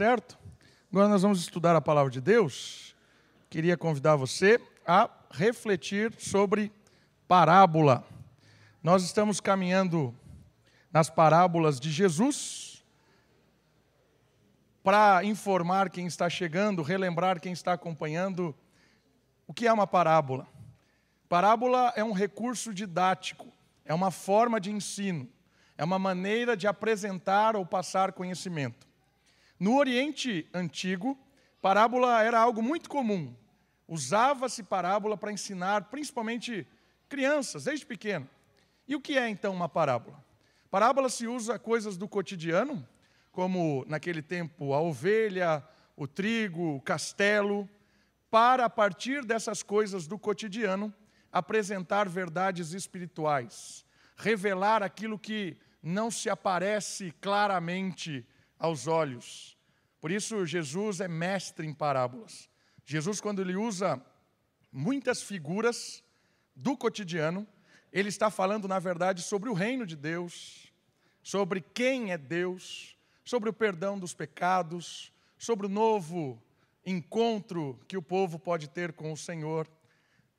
certo? Agora nós vamos estudar a palavra de Deus. Queria convidar você a refletir sobre parábola. Nós estamos caminhando nas parábolas de Jesus para informar quem está chegando, relembrar quem está acompanhando o que é uma parábola. Parábola é um recurso didático, é uma forma de ensino, é uma maneira de apresentar ou passar conhecimento. No Oriente Antigo, parábola era algo muito comum. Usava-se parábola para ensinar principalmente crianças, desde pequeno. E o que é então uma parábola? Parábola se usa coisas do cotidiano, como naquele tempo a ovelha, o trigo, o castelo, para a partir dessas coisas do cotidiano apresentar verdades espirituais, revelar aquilo que não se aparece claramente aos olhos. Por isso, Jesus é mestre em parábolas. Jesus, quando ele usa muitas figuras do cotidiano, ele está falando, na verdade, sobre o reino de Deus, sobre quem é Deus, sobre o perdão dos pecados, sobre o novo encontro que o povo pode ter com o Senhor,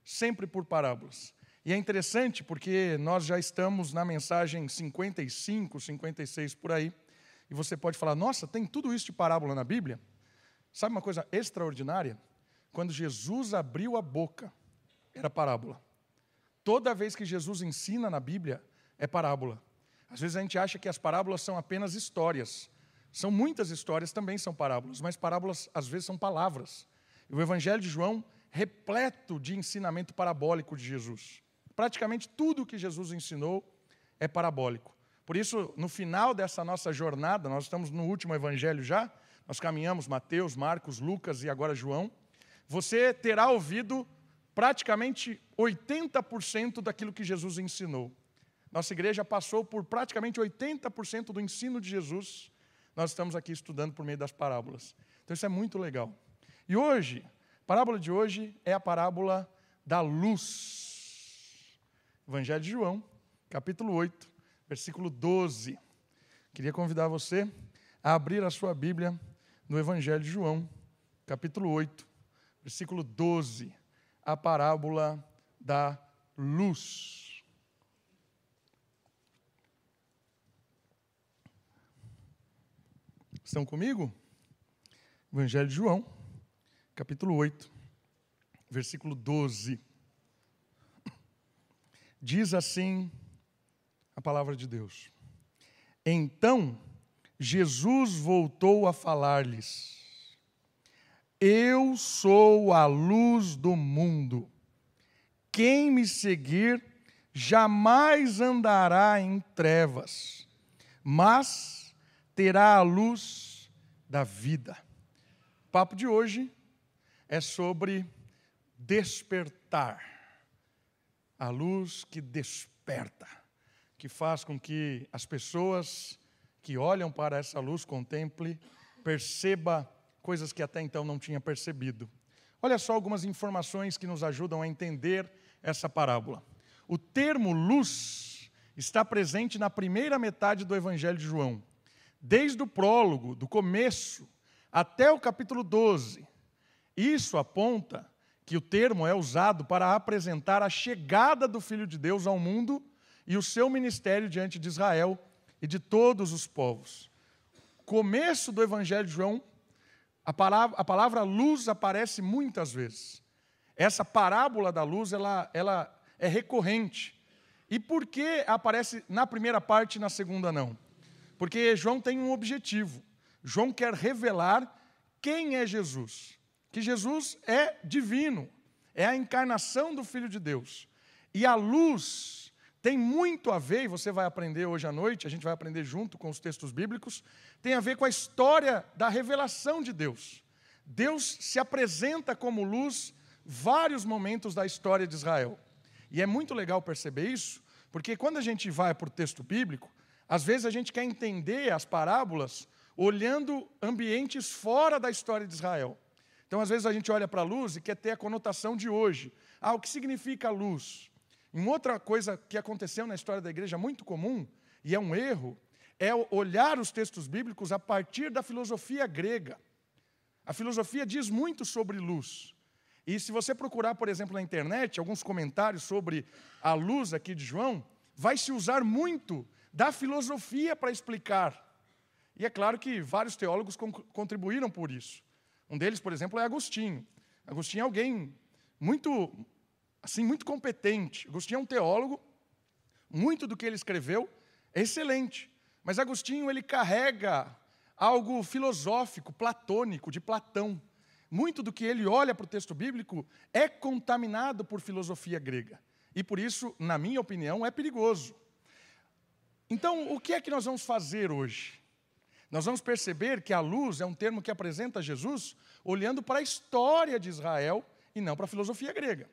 sempre por parábolas. E é interessante porque nós já estamos na mensagem 55, 56 por aí, e você pode falar: nossa, tem tudo isso de parábola na Bíblia? Sabe uma coisa extraordinária? Quando Jesus abriu a boca, era parábola. Toda vez que Jesus ensina na Bíblia, é parábola. Às vezes a gente acha que as parábolas são apenas histórias. São muitas histórias, também são parábolas, mas parábolas às vezes são palavras. E o Evangelho de João, repleto de ensinamento parabólico de Jesus. Praticamente tudo que Jesus ensinou é parabólico. Por isso, no final dessa nossa jornada, nós estamos no último evangelho já, nós caminhamos Mateus, Marcos, Lucas e agora João. Você terá ouvido praticamente 80% daquilo que Jesus ensinou. Nossa igreja passou por praticamente 80% do ensino de Jesus. Nós estamos aqui estudando por meio das parábolas. Então isso é muito legal. E hoje, a parábola de hoje é a parábola da luz. Evangelho de João, capítulo 8, versículo 12. Queria convidar você a abrir a sua Bíblia no Evangelho de João, capítulo 8, versículo 12, a parábola da luz. Estão comigo? Evangelho de João, capítulo 8, versículo 12. Diz assim a palavra de Deus. Então, Jesus voltou a falar-lhes: Eu sou a luz do mundo. Quem me seguir jamais andará em trevas, mas terá a luz da vida. O papo de hoje é sobre despertar. A luz que desperta que faz com que as pessoas que olham para essa luz, contemple, perceba coisas que até então não tinha percebido. Olha só algumas informações que nos ajudam a entender essa parábola. O termo luz está presente na primeira metade do Evangelho de João, desde o prólogo, do começo, até o capítulo 12. Isso aponta que o termo é usado para apresentar a chegada do Filho de Deus ao mundo e o seu ministério diante de Israel e de todos os povos. Começo do Evangelho de João, a palavra, a palavra luz aparece muitas vezes. Essa parábola da luz, ela, ela é recorrente. E por que aparece na primeira parte e na segunda não? Porque João tem um objetivo. João quer revelar quem é Jesus. Que Jesus é divino, é a encarnação do Filho de Deus. E a luz tem muito a ver, e você vai aprender hoje à noite, a gente vai aprender junto com os textos bíblicos, tem a ver com a história da revelação de Deus. Deus se apresenta como luz vários momentos da história de Israel. E é muito legal perceber isso, porque quando a gente vai para o texto bíblico, às vezes a gente quer entender as parábolas olhando ambientes fora da história de Israel. Então, às vezes a gente olha para a luz e quer ter a conotação de hoje. Ah, o que significa luz? Uma outra coisa que aconteceu na história da igreja muito comum, e é um erro, é olhar os textos bíblicos a partir da filosofia grega. A filosofia diz muito sobre luz. E se você procurar, por exemplo, na internet, alguns comentários sobre a luz aqui de João, vai se usar muito da filosofia para explicar. E é claro que vários teólogos contribuíram por isso. Um deles, por exemplo, é Agostinho. Agostinho é alguém muito, assim, muito competente. Agostinho é um teólogo, muito do que ele escreveu é excelente. Mas Agostinho, ele carrega algo filosófico, platônico, de Platão. Muito do que ele olha para o texto bíblico é contaminado por filosofia grega. E por isso, na minha opinião, é perigoso. Então, o que é que nós vamos fazer hoje? Nós vamos perceber que a luz é um termo que apresenta Jesus olhando para a história de Israel e não para a filosofia grega.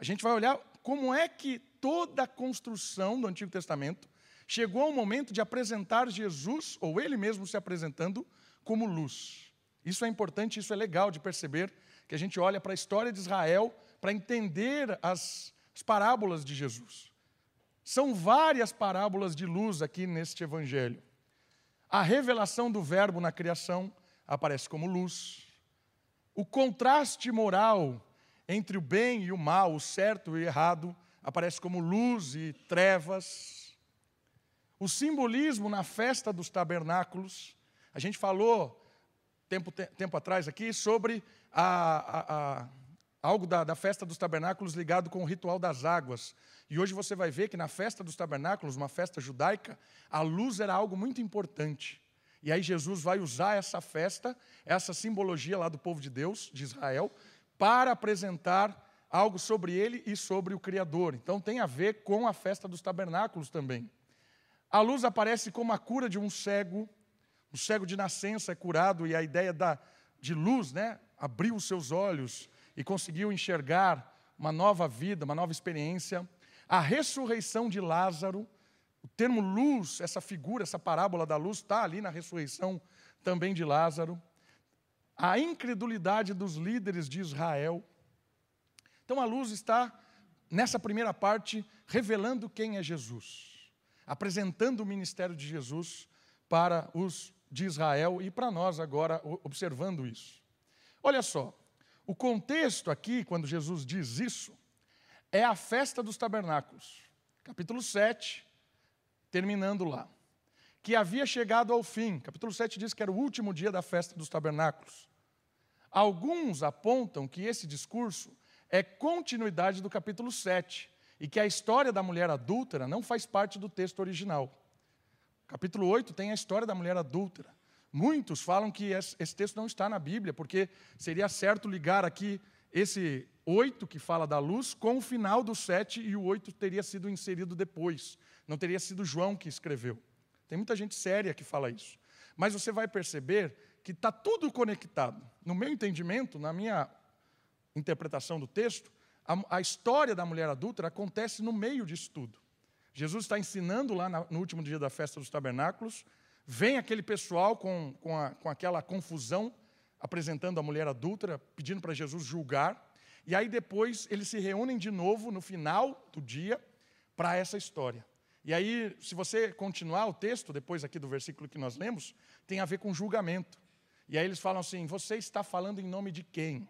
A gente vai olhar como é que toda a construção do Antigo Testamento chegou ao momento de apresentar Jesus, ou ele mesmo se apresentando, como luz. Isso é importante, isso é legal de perceber, que a gente olha para a história de Israel para entender as, as parábolas de Jesus. São várias parábolas de luz aqui neste evangelho. A revelação do Verbo na criação aparece como luz. O contraste moral entre o bem e o mal, o certo e o errado, aparece como luz e trevas. O simbolismo na festa dos tabernáculos, a gente falou tempo, tempo atrás aqui sobre a, a, a, algo da, da festa dos tabernáculos ligado com o ritual das águas. E hoje você vai ver que na festa dos tabernáculos, uma festa judaica, a luz era algo muito importante. E aí Jesus vai usar essa festa, essa simbologia lá do povo de Deus, de Israel, para apresentar algo sobre ele e sobre o Criador. Então tem a ver com a festa dos tabernáculos também. A luz aparece como a cura de um cego, o cego de nascença é curado, e a ideia da, de luz, né? Abriu os seus olhos e conseguiu enxergar uma nova vida, uma nova experiência a ressurreição de Lázaro. O termo luz, essa figura, essa parábola da luz, está ali na ressurreição também de Lázaro. A incredulidade dos líderes de Israel. Então a luz está, nessa primeira parte, revelando quem é Jesus, apresentando o ministério de Jesus para os de Israel e para nós agora, observando isso. Olha só, o contexto aqui, quando Jesus diz isso, é a festa dos tabernáculos, capítulo 7, terminando lá, que havia chegado ao fim. Capítulo 7 diz que era o último dia da festa dos tabernáculos. Alguns apontam que esse discurso é continuidade do capítulo 7 e que a história da mulher adúltera não faz parte do texto original. Capítulo 8 tem a história da mulher adúltera. Muitos falam que esse texto não está na Bíblia, porque seria certo ligar aqui esse 8 que fala da luz com o final do 7 e o 8 teria sido inserido depois. Não teria sido João que escreveu. Tem muita gente séria que fala isso. Mas você vai perceber que está tudo conectado. No meu entendimento, na minha interpretação do texto, a, a, história da mulher adulta acontece no meio disso tudo. Jesus está ensinando lá no último dia da festa dos tabernáculos, vem aquele pessoal com, com, a, com aquela confusão, apresentando a mulher adúltera, pedindo para Jesus julgar. E aí depois eles se reúnem de novo no final do dia para essa história. E aí, se você continuar o texto, depois aqui do versículo que nós lemos, tem a ver com julgamento. E aí eles falam assim: Você está falando em nome de quem?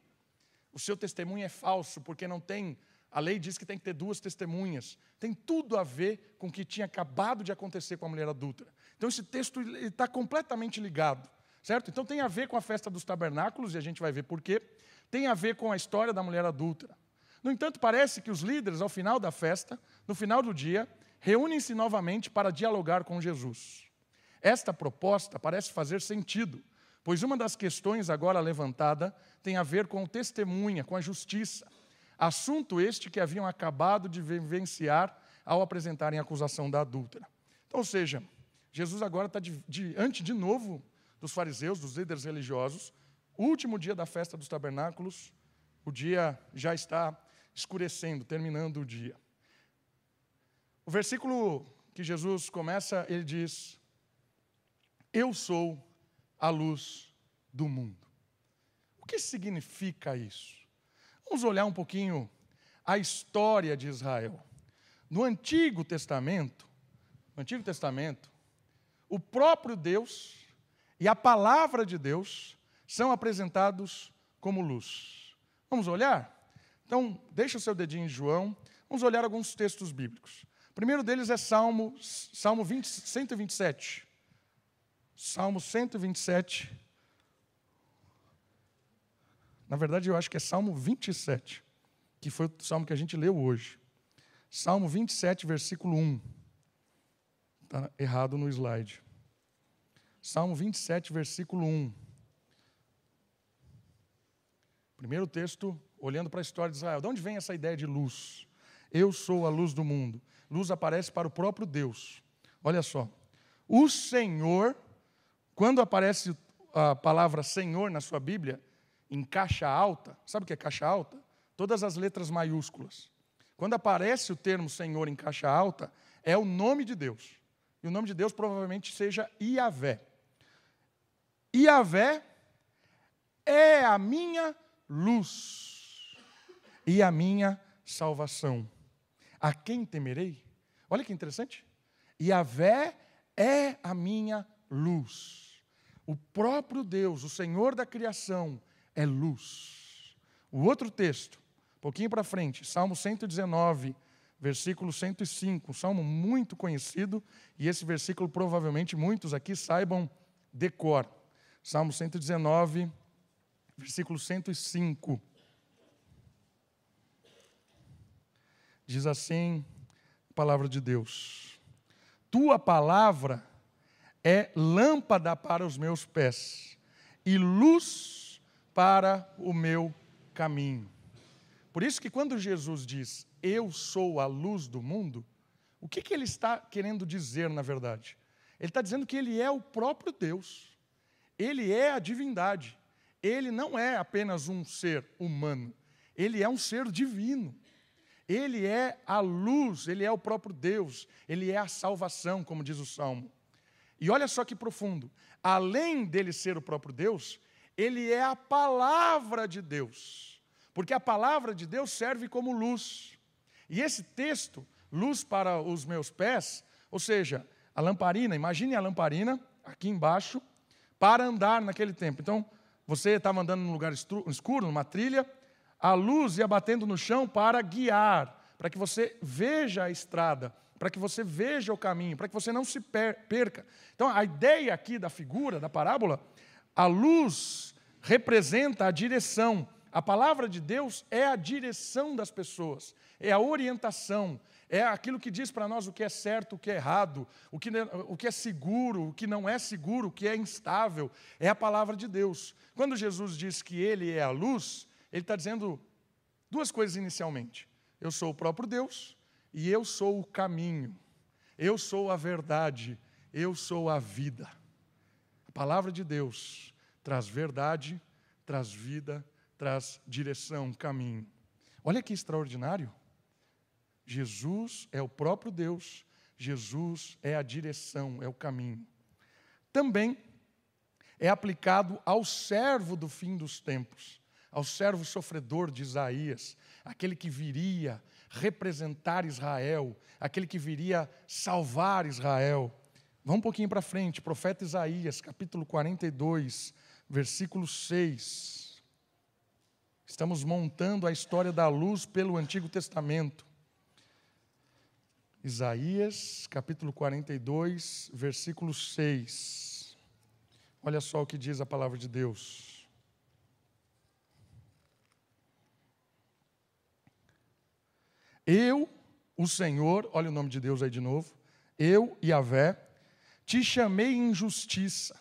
O seu testemunho é falso, porque não tem. A lei diz que tem que ter duas testemunhas. Tem tudo a ver com o que tinha acabado de acontecer com a mulher adulta. Então esse texto está completamente ligado, certo? Então tem a ver com a festa dos tabernáculos, e a gente vai ver por quê tem a ver com a história da mulher adúltera. No entanto, parece que os líderes, ao final da festa, no final do dia, reúnem-se novamente para dialogar com Jesus. Esta proposta parece fazer sentido, pois uma das questões agora levantada tem a ver com testemunha, com a justiça. Assunto este que haviam acabado de vivenciar ao apresentarem a acusação da adúltera. Então, ou seja, Jesus agora está diante de novo dos fariseus, dos líderes religiosos, último dia da festa dos tabernáculos, o dia já está escurecendo, terminando o dia. O versículo que Jesus começa, ele diz: Eu sou a luz do mundo. O que significa isso? Vamos olhar um pouquinho a história de Israel. No Antigo Testamento, no Antigo Testamento, o próprio Deus e a palavra de Deus são apresentados como luz. Vamos olhar? Então, deixa o seu dedinho em João, vamos olhar alguns textos bíblicos. O primeiro deles é Salmo, Salmo 20, 127. Salmo 127. Na verdade, eu acho que é Salmo 27, que foi o salmo que a gente leu hoje. Salmo 27, versículo 1. Está errado no slide. Salmo 27, versículo 1. Primeiro texto, olhando para a história de Israel. De onde vem essa ideia de luz? Eu sou a luz do mundo. Luz aparece para o próprio Deus. Olha só. O Senhor, quando aparece a palavra Senhor na sua Bíblia, em caixa alta, sabe o que é caixa alta? Todas as letras maiúsculas. Quando aparece o termo Senhor em caixa alta, é o nome de Deus. E o nome de Deus provavelmente seja Iavé. Iavé é a minha luz e a minha salvação. A quem temerei? Olha que interessante. Iavé é a minha luz. O próprio Deus, o Senhor da criação, é luz. O outro texto, um pouquinho para frente, Salmo 119, versículo 105, um salmo muito conhecido, e esse versículo provavelmente muitos aqui saibam decor. Salmo 119, versículo 105. Diz assim a palavra de Deus: Tua palavra é lâmpada para os meus pés e luz para o meu caminho. Por isso que quando Jesus diz, eu sou a luz do mundo, o que, que ele está querendo dizer na verdade? Ele está dizendo que ele é o próprio Deus, ele é a divindade, ele não é apenas um ser humano, ele é um ser divino. Ele é a luz, ele é o próprio Deus, ele é a salvação, como diz o Salmo. E olha só que profundo: além dele ser o próprio Deus, ele é a palavra de Deus. Porque a palavra de Deus serve como luz. E esse texto, luz para os meus pés, ou seja, a lamparina, imagine a lamparina aqui embaixo, para andar naquele tempo. Então, você estava andando num lugar escuro, numa trilha, a luz ia batendo no chão para guiar, para que você veja a estrada, para que você veja o caminho, para que você não se perca. Então, a ideia aqui da figura, da parábola, a luz representa a direção. A palavra de Deus é a direção das pessoas, é a orientação, é aquilo que diz para nós o que é certo, o que é errado, o que, o que é seguro, o que não é seguro, o que é instável. É a palavra de Deus. Quando Jesus diz que Ele é a luz, Ele está dizendo duas coisas inicialmente: Eu sou o próprio Deus e eu sou o caminho, eu sou a verdade, eu sou a vida. A palavra de Deus traz verdade, traz vida, traz direção, caminho. Olha que extraordinário. Jesus é o próprio Deus, Jesus é a direção, é o caminho. Também é aplicado ao servo do fim dos tempos, ao servo sofredor de Isaías, aquele que viria representar Israel, aquele que viria salvar Israel. Vamos um pouquinho para frente, profeta Isaías, capítulo 42, versículo 6. Estamos montando a história da luz pelo Antigo Testamento. Isaías, capítulo 42, versículo 6. Olha só o que diz a palavra de Deus. Eu, o Senhor, olha o nome de Deus aí de novo. Eu, Yahvé, te chamei em justiça,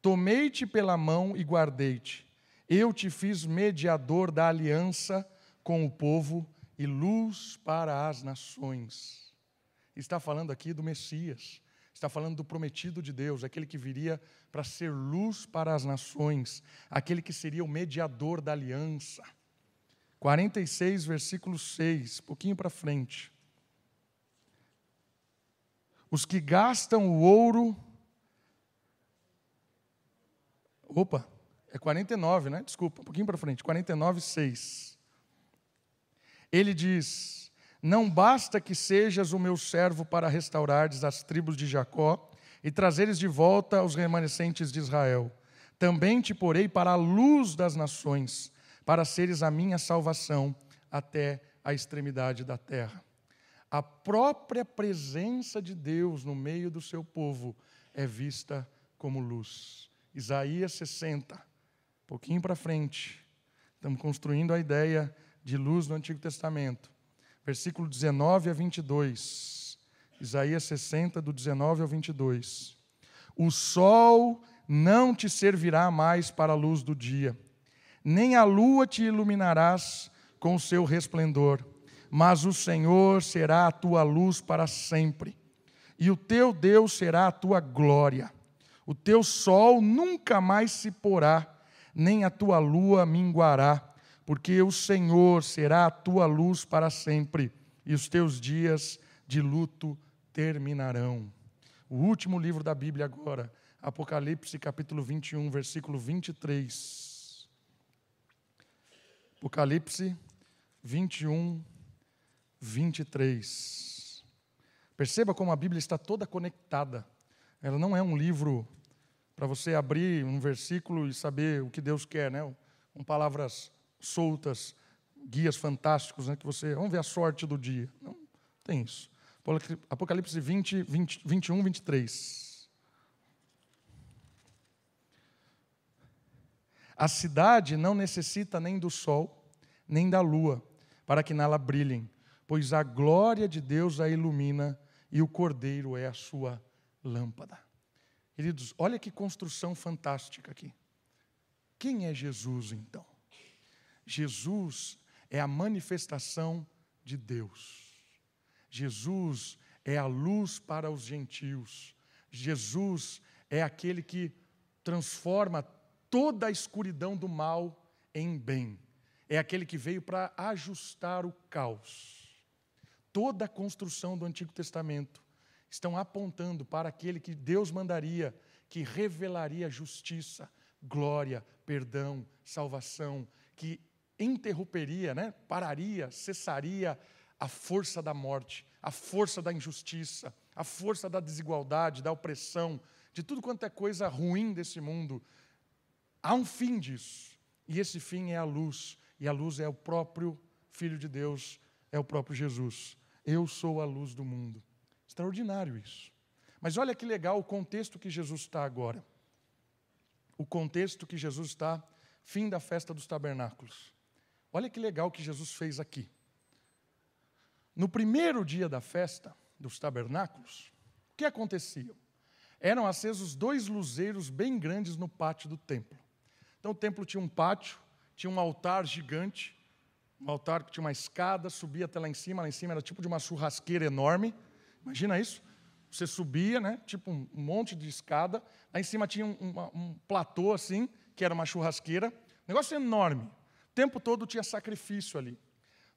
tomei-te pela mão e guardei-te. Eu te fiz mediador da aliança com o povo e luz para as nações. Está falando aqui do Messias, está falando do prometido de Deus, aquele que viria para ser luz para as nações, aquele que seria o mediador da aliança. 46, versículo 6, pouquinho para frente. Os que gastam o ouro. Opa, é 49, né? Desculpa, um pouquinho para frente. 49, 6. Ele diz: Não basta que sejas o meu servo para restaurares as tribos de Jacó e trazeres de volta os remanescentes de Israel. Também te porei para a luz das nações, para seres a minha salvação até a extremidade da terra. A própria presença de Deus no meio do seu povo é vista como luz. Isaías 60, um pouquinho para frente, estamos construindo a ideia de luz no Antigo Testamento. Versículo 19 a 22. Isaías 60, do 19 ao 22. O sol não te servirá mais para a luz do dia, nem a lua te iluminarás com o seu resplendor, mas o Senhor será a tua luz para sempre, e o teu Deus será a tua glória. O teu sol nunca mais se porá, nem a tua lua minguará, porque o Senhor será a tua luz para sempre, e os teus dias de luto terminarão. O último livro da Bíblia agora, Apocalipse capítulo 21, versículo 23. Apocalipse 21, 23. Perceba como a Bíblia está toda conectada. Ela não é um livro para você abrir um versículo e saber o que Deus quer, né? Com palavras soltas, guias fantásticos, né? Que você, vamos ver a sorte do dia. Não tem isso. Apocalipse 20, 20 21, 23. A cidade não necessita nem do sol, nem da lua, para que nela brilhem, pois a glória de Deus a ilumina e o cordeiro é a sua lâmpada. Queridos, olha que construção fantástica aqui. Quem é Jesus então? Jesus é a manifestação de Deus. Jesus é a luz para os gentios. Jesus é aquele que transforma toda a escuridão do mal em bem. É aquele que veio para ajustar o caos. Toda a construção do Antigo Testamento estão apontando para aquele que Deus mandaria, que revelaria justiça, glória, perdão, salvação, que interromperia, né, pararia, cessaria a força da morte, a força da injustiça, a força da desigualdade, da opressão, de tudo quanto é coisa ruim desse mundo, Há um fim disso. E esse fim é a luz. E a luz é o próprio Filho de Deus, é o próprio Jesus. Eu sou a luz do mundo. Extraordinário isso. Mas olha que legal o contexto que Jesus está agora. O contexto que Jesus está, fim da festa dos tabernáculos. Olha que legal que Jesus fez aqui. No primeiro dia da festa dos tabernáculos, o que acontecia? Eram acesos dois luzeiros bem grandes no pátio do templo. Então o templo tinha um pátio, tinha um altar gigante, um altar que tinha uma escada, subia até lá em cima, lá em cima era tipo de uma churrasqueira enorme. Imagina isso? Você subia, né? Tipo um, monte de escada. Lá em cima tinha um, um platô assim, que era uma churrasqueira. Negócio enorme. O tempo todo tinha sacrifício ali.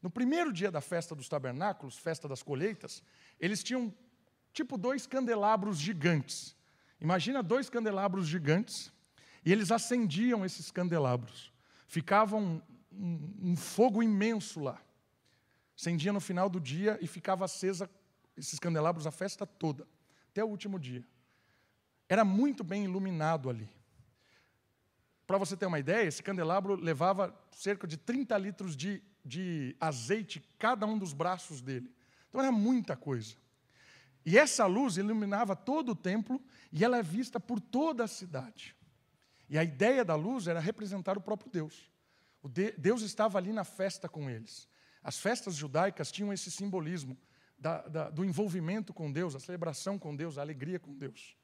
No primeiro dia da festa dos tabernáculos, festa das colheitas, eles tinham tipo dois candelabros gigantes. Imagina dois candelabros gigantes e eles acendiam esses candelabros. Ficava um, um, um fogo imenso lá. Acendia no final do dia e ficava acesa esses candelabros a festa toda, até o último dia. Era muito bem iluminado ali. Para você ter uma ideia, esse candelabro levava cerca de 30 litros de, de azeite cada um dos braços dele. Então era muita coisa. E essa luz iluminava todo o templo e ela é vista por toda a cidade. E a ideia da luz era representar o próprio Deus. O de, Deus estava ali na festa com eles. As festas judaicas tinham esse simbolismo da, da, do envolvimento com Deus, a celebração com Deus, a alegria com Deus.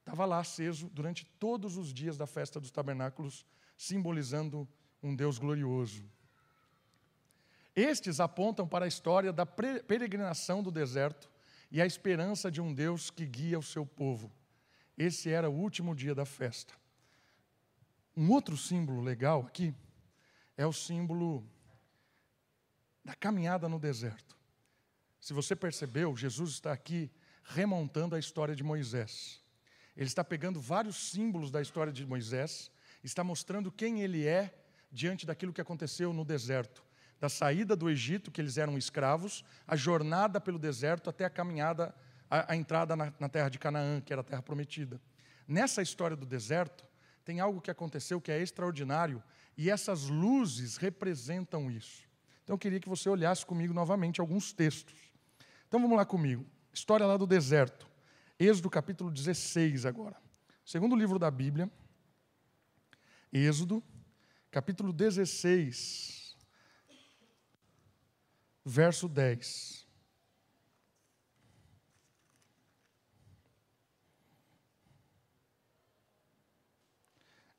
Estava lá aceso durante todos os dias da festa dos tabernáculos, simbolizando um Deus glorioso. Estes apontam para a história da peregrinação do deserto e a esperança de um Deus que guia o seu povo. Esse era o último dia da festa. Um outro símbolo legal aqui é o símbolo da caminhada no deserto. Se você percebeu, Jesus está aqui remontando a história de Moisés. Ele está pegando vários símbolos da história de Moisés, está mostrando quem ele é diante daquilo que aconteceu no deserto, da saída do Egito, que eles eram escravos, a jornada pelo deserto até a caminhada a, a entrada na, na terra de Canaã, que era a terra prometida. Nessa história do deserto, tem algo que aconteceu que é extraordinário e essas luzes representam isso. Então eu queria que você olhasse comigo novamente alguns textos. Então vamos lá comigo. História lá do deserto. Êxodo capítulo 16 agora. Segundo livro da Bíblia. Êxodo capítulo 16, verso 10.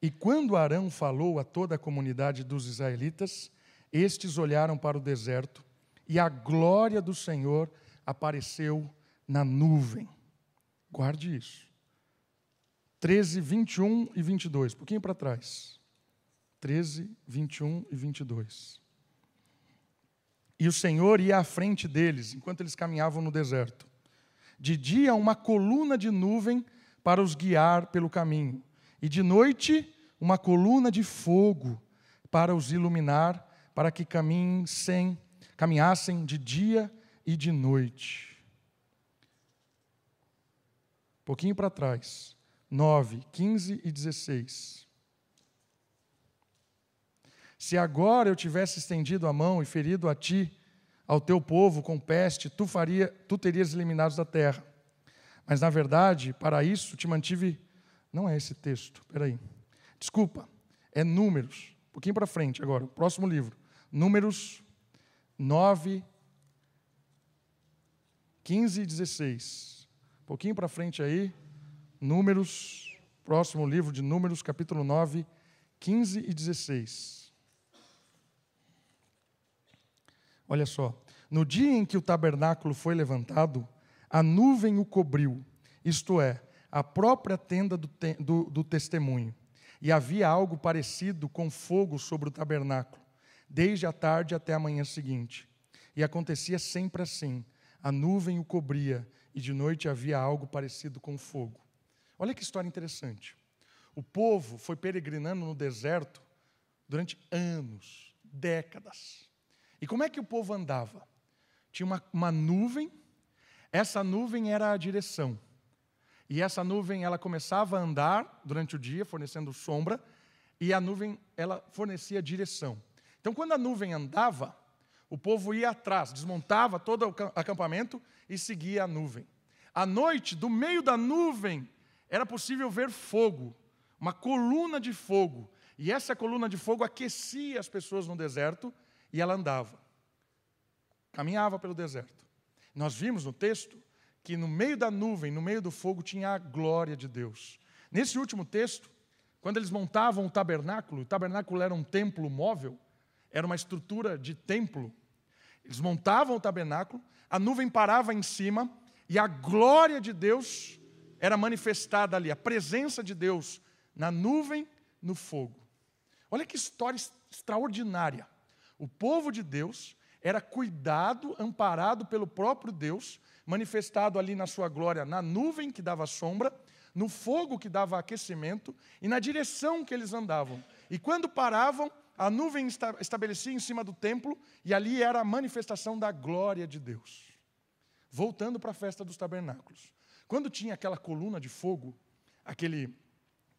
E quando Arão falou a toda a comunidade dos israelitas, estes olharam para o deserto, e a glória do Senhor apareceu na nuvem. Guarde isso. 13, 21 e 22, um pouquinho para trás. 13, 21 e 22. E o Senhor ia à frente deles, enquanto eles caminhavam no deserto. De dia, uma coluna de nuvem para os guiar pelo caminho, e de noite, uma coluna de fogo para os iluminar, para que caminhassem, caminhassem de dia e de noite. Um pouquinho para trás, 9, 15 e 16. Se agora eu tivesse estendido a mão e ferido a ti, ao teu povo com peste, tu, faria, tu terias eliminados da terra. Mas, na verdade, para isso te mantive. Não é esse texto, peraí. Desculpa, é Números. Um pouquinho para frente agora, próximo livro. Números 9, 15 e 16. Um pouquinho para frente aí, Números, próximo livro de Números, capítulo 9, 15 e 16. Olha só. No dia em que o tabernáculo foi levantado, a nuvem o cobriu, isto é, a própria tenda do, te do, do testemunho. E havia algo parecido com fogo sobre o tabernáculo, desde a tarde até a manhã seguinte. E acontecia sempre assim: a nuvem o cobria, e de noite havia algo parecido com fogo. Olha que história interessante. O povo foi peregrinando no deserto durante anos, décadas. E como é que o povo andava? Tinha uma, uma nuvem, essa nuvem era a direção. E essa nuvem, ela começava a andar durante o dia, fornecendo sombra, e a nuvem, ela fornecia direção. Então, quando a nuvem andava, o povo ia atrás, desmontava todo o acampamento e seguia a nuvem. À noite, do meio da nuvem, era possível ver fogo, uma coluna de fogo. E essa coluna de fogo aquecia as pessoas no deserto e ela andava. Caminhava pelo deserto. Nós vimos no texto que no meio da nuvem, no meio do fogo, tinha a glória de Deus. Nesse último texto, quando eles montavam o tabernáculo, o tabernáculo era um templo móvel, era uma estrutura de templo. Eles montavam o tabernáculo, a nuvem parava em cima e a glória de Deus era manifestada ali, a presença de Deus na nuvem, no fogo. Olha que história extraordinária. O povo de Deus era cuidado, amparado pelo próprio Deus, manifestado ali na sua glória, na nuvem que dava sombra, no fogo que dava aquecimento e na direção que eles andavam. E quando paravam, a nuvem estabelecia em cima do templo e ali era a manifestação da glória de Deus. Voltando para a festa dos tabernáculos. Quando tinha aquela coluna de fogo, aquele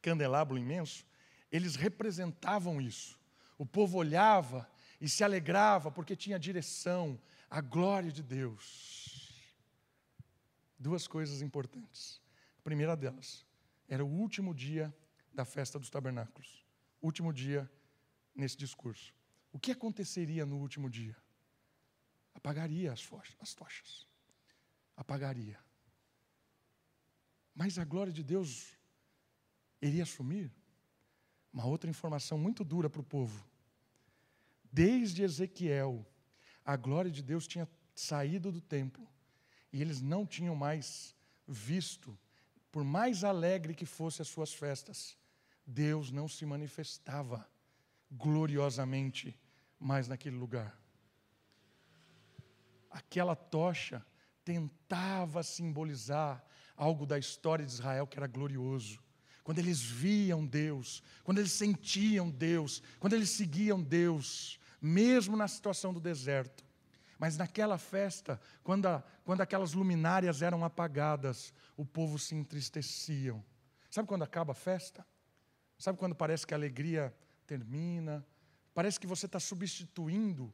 candelabro imenso, eles representavam isso. O povo olhava e se alegrava porque tinha direção, a glória de Deus. Duas coisas importantes. A primeira delas era o último dia da festa dos tabernáculos, último dia nesse discurso. O que aconteceria no último dia? Apagaria as, as tochas. Apagaria. Mas a glória de Deus iria sumir? Uma outra informação muito dura para o povo. Desde Ezequiel, a glória de Deus tinha saído do templo e eles não tinham mais visto, por mais alegre que fossem as suas festas, Deus não se manifestava gloriosamente mais naquele lugar. Aquela tocha tentava simbolizar algo da história de Israel que era glorioso quando eles viam Deus, quando eles sentiam Deus, quando eles seguiam Deus, mesmo na situação do deserto. Mas naquela festa, quando, a, quando aquelas luminárias eram apagadas, o povo se entristeciam. Sabe quando acaba a festa? Sabe quando parece que a alegria termina? Parece que você está substituindo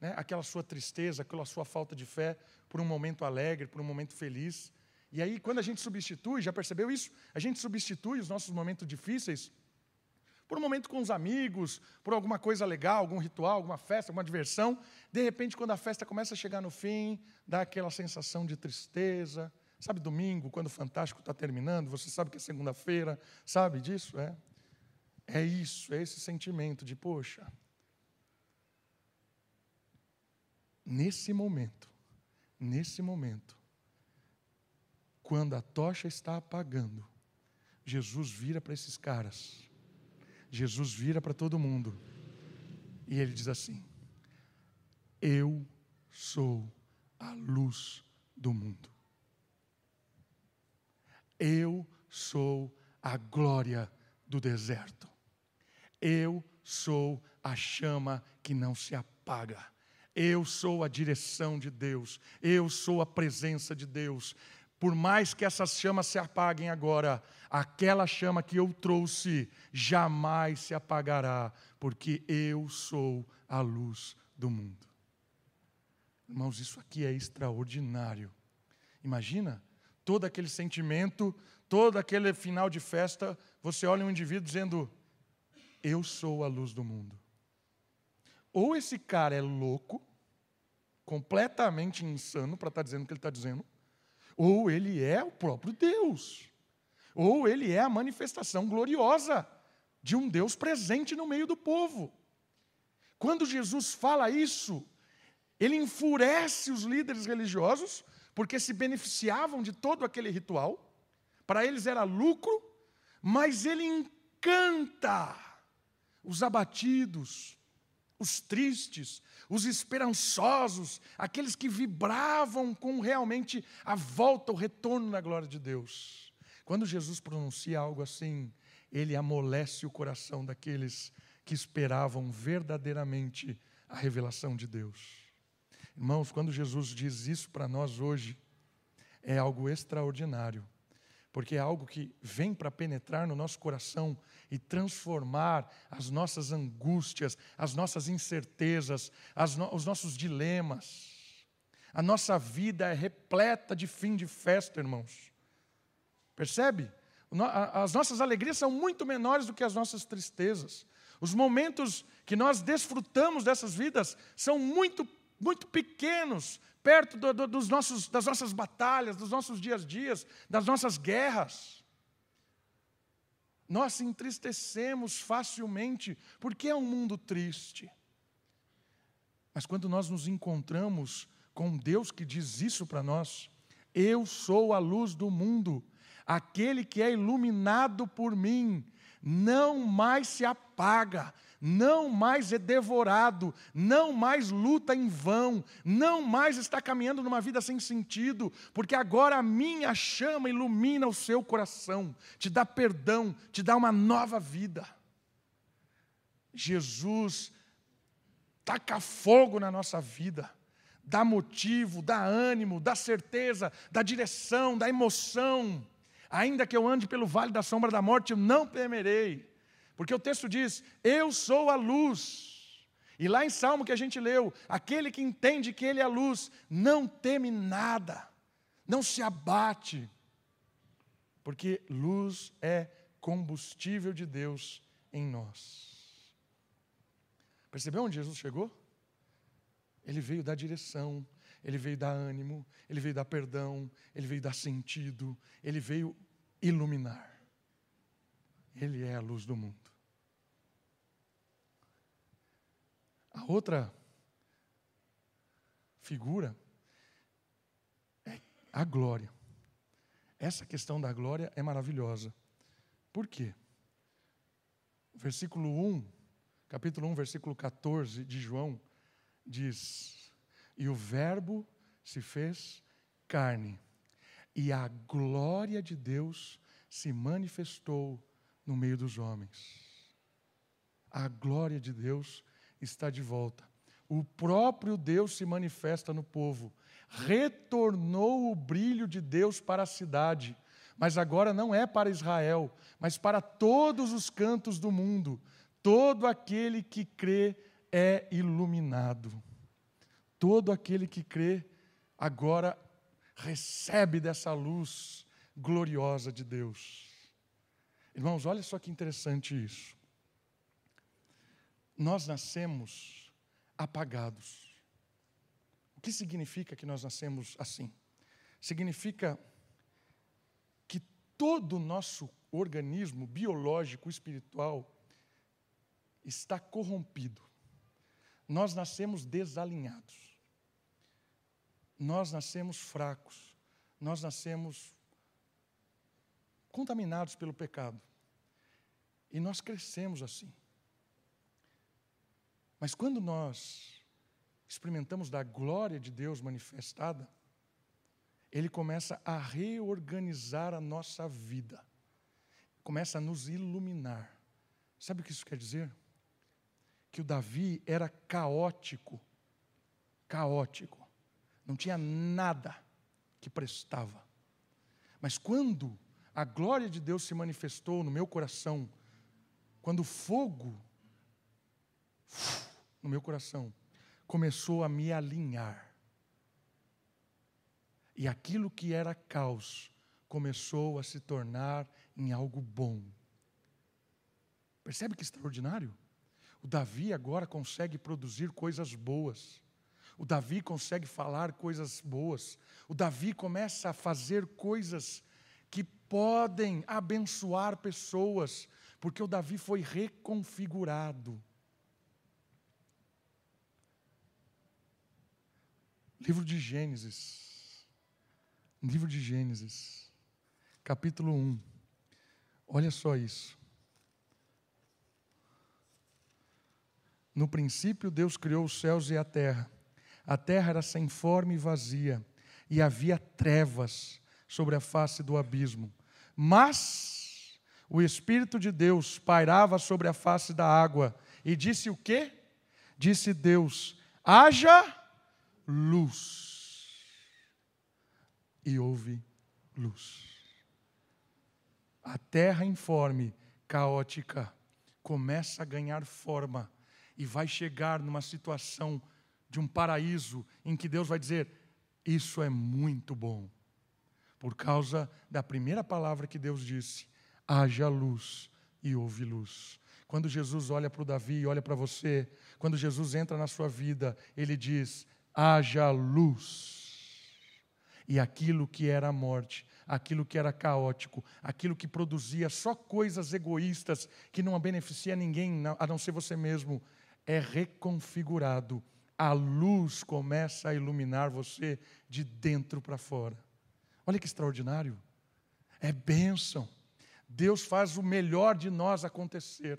né, aquela sua tristeza, aquela sua falta de fé, por um momento alegre, por um momento feliz. E aí, quando a gente substitui, já percebeu isso? A gente substitui os nossos momentos difíceis por um momento com os amigos, por alguma coisa legal, algum ritual, alguma festa, alguma diversão. De repente, quando a festa começa a chegar no fim, dá aquela sensação de tristeza. Sabe, domingo, quando o Fantástico está terminando, você sabe que é segunda-feira, sabe disso? É. é isso, é esse sentimento de, poxa, nesse momento, nesse momento, quando a tocha está apagando, Jesus vira para esses caras Jesus vira para todo mundo e ele diz assim: Eu sou a luz do mundo. Eu sou a glória do deserto. Eu sou a chama que não se apaga. Eu sou a direção de Deus. Eu sou a presença de Deus. Por mais que essas chamas se apaguem agora, aquela chama que eu trouxe jamais se apagará, porque eu sou a luz do mundo. Irmãos, isso aqui é extraordinário. Imagina todo aquele sentimento, todo aquele final de festa, você olha um indivíduo dizendo: Eu sou a luz do mundo. Ou esse cara é louco, completamente insano para estar tá dizendo o que ele está dizendo, ou ele é o próprio Deus, ou ele é a manifestação gloriosa de um Deus presente no meio do povo. Quando Jesus fala isso, ele enfurece os líderes religiosos, porque se beneficiavam de todo aquele ritual, para eles era lucro, mas ele encanta os abatidos, os tristes, os esperançosos, aqueles que vibravam com realmente a volta, o retorno na glória de Deus. Quando Jesus pronuncia algo assim, ele amolece o coração daqueles que esperavam verdadeiramente a revelação de Deus. Irmãos, quando Jesus diz isso para nós hoje, é algo extraordinário porque é algo que vem para penetrar no nosso coração e transformar as nossas angústias, as nossas incertezas, no, os nossos dilemas. A nossa vida é repleta de fim de festa, irmãos. Percebe? As nossas alegrias são muito menores do que as nossas tristezas. Os momentos que nós desfrutamos dessas vidas são muito, muito pequenos perto do, do, dos nossos, das nossas batalhas, dos nossos dias a dias, das nossas guerras. Nós entristecemos facilmente, porque é um mundo triste. Mas quando nós nos encontramos com Deus que diz isso para nós, eu sou a luz do mundo, aquele que é iluminado por mim, não mais se apaga, não mais é devorado, não mais luta em vão, não mais está caminhando numa vida sem sentido, porque agora a minha chama ilumina o seu coração, te dá perdão, te dá uma nova vida. Jesus taca fogo na nossa vida, dá motivo, dá ânimo, dá certeza, dá direção, dá emoção. Ainda que eu ande pelo vale da sombra da morte, eu não temerei porque o texto diz: Eu sou a luz. E lá em Salmo que a gente leu, aquele que entende que ele é a luz, não teme nada, não se abate, porque luz é combustível de Deus em nós. Percebeu onde Jesus chegou? Ele veio dar direção, ele veio dar ânimo, ele veio dar perdão, ele veio dar sentido, ele veio iluminar. Ele é a luz do mundo. A outra figura é a glória. Essa questão da glória é maravilhosa. Por quê? Versículo 1, capítulo 1, versículo 14 de João, diz: E o Verbo se fez carne, e a glória de Deus se manifestou no meio dos homens. A glória de Deus está de volta. o próprio Deus se manifesta no povo. Retornou o brilho de Deus para a cidade, mas agora não é para Israel, mas para todos os cantos do mundo. Todo aquele que crê é iluminado. Todo aquele que crê agora recebe dessa luz gloriosa de Deus. Irmãos, olha só que interessante isso. Nós nascemos apagados. O que significa que nós nascemos assim? Significa que todo o nosso organismo biológico, espiritual, está corrompido. Nós nascemos desalinhados. Nós nascemos fracos. Nós nascemos contaminados pelo pecado. E nós crescemos assim. Mas quando nós experimentamos da glória de Deus manifestada, Ele começa a reorganizar a nossa vida, começa a nos iluminar. Sabe o que isso quer dizer? Que o Davi era caótico, caótico, não tinha nada que prestava. Mas quando a glória de Deus se manifestou no meu coração, quando o fogo no meu coração começou a me alinhar. E aquilo que era caos começou a se tornar em algo bom. Percebe que extraordinário? O Davi agora consegue produzir coisas boas. O Davi consegue falar coisas boas. O Davi começa a fazer coisas que podem abençoar pessoas, porque o Davi foi reconfigurado. Livro de Gênesis. Livro de Gênesis, capítulo 1. Olha só isso. No princípio, Deus criou os céus e a terra. A terra era sem forma e vazia, e havia trevas sobre a face do abismo. Mas o Espírito de Deus pairava sobre a face da água, e disse o quê? Disse Deus: haja luz. E houve luz. A terra informe, caótica, começa a ganhar forma e vai chegar numa situação de um paraíso em que Deus vai dizer: Isso é muito bom. Por causa da primeira palavra que Deus disse: haja luz e houve luz. Quando Jesus olha para o Davi e olha para você, quando Jesus entra na sua vida, ele diz: haja luz. E aquilo que era morte, aquilo que era caótico, aquilo que produzia só coisas egoístas que não beneficia ninguém a não ser você mesmo, é reconfigurado. A luz começa a iluminar você de dentro para fora. Olha que extraordinário. É bênção. Deus faz o melhor de nós acontecer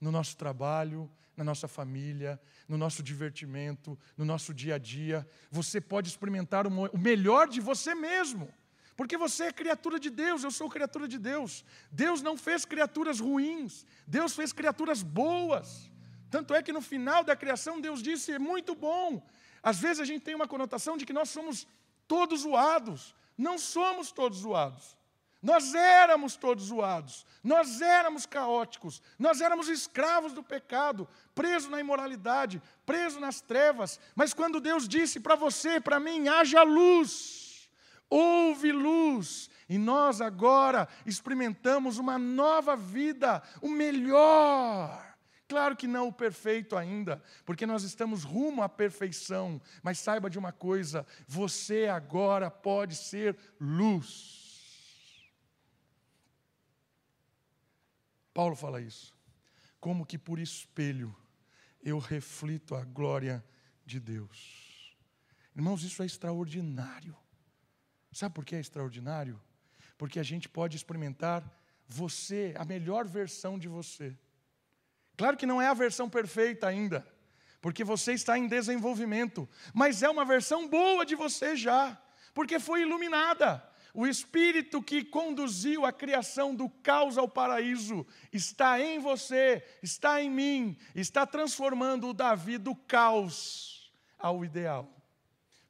no nosso trabalho, na nossa família, no nosso divertimento, no nosso dia a dia. Você pode experimentar o melhor de você mesmo. Porque você é criatura de Deus, eu sou criatura de Deus. Deus não fez criaturas ruins, Deus fez criaturas boas. Tanto é que no final da criação Deus disse: é muito bom. Às vezes a gente tem uma conotação de que nós somos todos zoados. Não somos todos zoados. Nós éramos todos zoados, nós éramos caóticos, nós éramos escravos do pecado, presos na imoralidade, presos nas trevas. Mas quando Deus disse para você, para mim, haja luz, houve luz, e nós agora experimentamos uma nova vida, o melhor. Claro que não o perfeito ainda, porque nós estamos rumo à perfeição, mas saiba de uma coisa: você agora pode ser luz. Paulo fala isso. Como que por espelho eu reflito a glória de Deus. Irmãos, isso é extraordinário. Sabe por que é extraordinário? Porque a gente pode experimentar você, a melhor versão de você. Claro que não é a versão perfeita ainda, porque você está em desenvolvimento, mas é uma versão boa de você já, porque foi iluminada, o Espírito que conduziu a criação do caos ao paraíso está em você, está em mim, está transformando o Davi do caos ao ideal.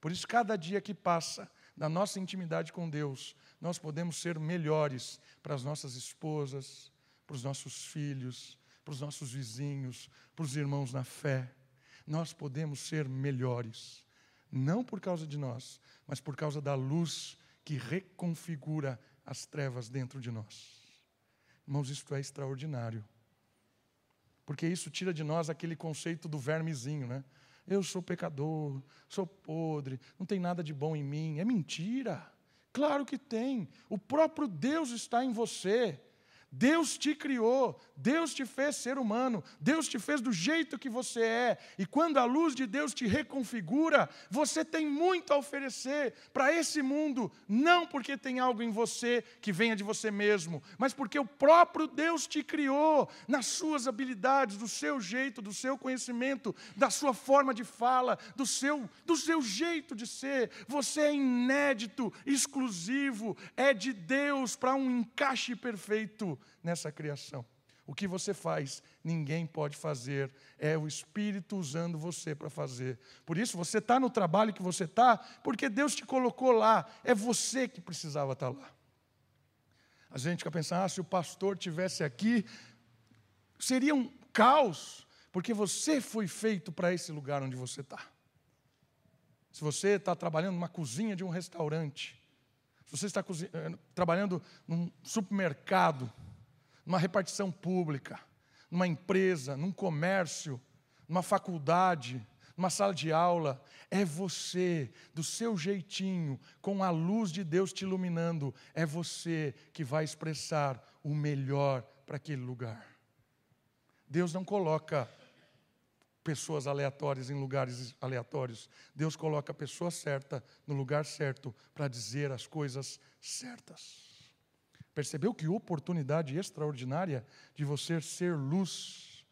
Por isso, cada dia que passa na nossa intimidade com Deus, nós podemos ser melhores para as nossas esposas, para os nossos filhos, para os nossos vizinhos, para os irmãos na fé. Nós podemos ser melhores, não por causa de nós, mas por causa da luz que reconfigura as trevas dentro de nós. Irmãos, isto é extraordinário. Porque isso tira de nós aquele conceito do vermezinho, né? Eu sou pecador, sou podre, não tem nada de bom em mim. É mentira. Claro que tem. O próprio Deus está em você. Deus te criou, Deus te fez ser humano, Deus te fez do jeito que você é, e quando a luz de Deus te reconfigura, você tem muito a oferecer para esse mundo, não porque tem algo em você que venha de você mesmo, mas porque o próprio Deus te criou nas suas habilidades, do seu jeito, do seu conhecimento, da sua forma de fala, do seu, do seu jeito de ser. Você é inédito, exclusivo, é de Deus para um encaixe perfeito nessa criação. O que você faz, ninguém pode fazer, é o Espírito usando você para fazer. Por isso, você está no trabalho que você está, porque Deus te colocou lá, é você que precisava estar tá lá. A gente fica pensando, ah, se o pastor tivesse aqui, seria um caos, porque você foi feito para esse lugar onde você está. Se você está trabalhando numa cozinha de um restaurante, se você está eh, trabalhando num supermercado, numa repartição pública, numa empresa, num comércio, numa faculdade, numa sala de aula, é você, do seu jeitinho, com a luz de Deus te iluminando, é você que vai expressar o melhor para aquele lugar. Deus não coloca pessoas aleatórias em lugares aleatórios. Deus coloca a pessoa certa no lugar certo para dizer as coisas certas. Percebeu que oportunidade extraordinária de você ser luz?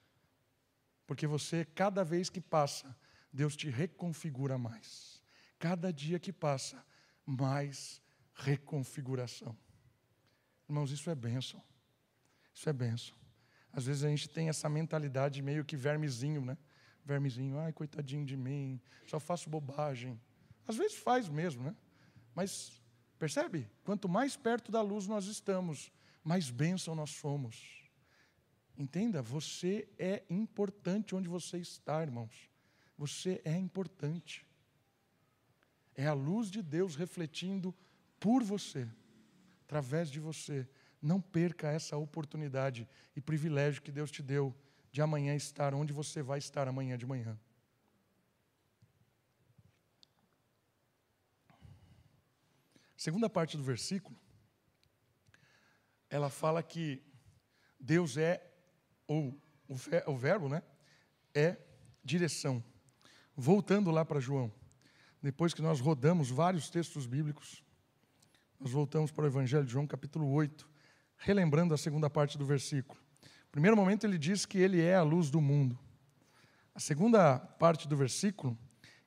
Porque você, cada vez que passa, Deus te reconfigura mais. Cada dia que passa, mais reconfiguração. Irmãos, isso é bênção. Isso é bênção. Às vezes a gente tem essa mentalidade meio que vermezinho, né? Vermezinho, ai, coitadinho de mim, só faço bobagem. Às vezes faz mesmo, né? Mas Percebe? Quanto mais perto da luz nós estamos, mais bênção nós somos. Entenda, você é importante onde você está, irmãos. Você é importante. É a luz de Deus refletindo por você, através de você. Não perca essa oportunidade e privilégio que Deus te deu de amanhã estar onde você vai estar amanhã de manhã. Segunda parte do versículo, ela fala que Deus é, ou o verbo, né? É direção. Voltando lá para João, depois que nós rodamos vários textos bíblicos, nós voltamos para o Evangelho de João, capítulo 8, relembrando a segunda parte do versículo. No primeiro momento, ele diz que ele é a luz do mundo. A segunda parte do versículo,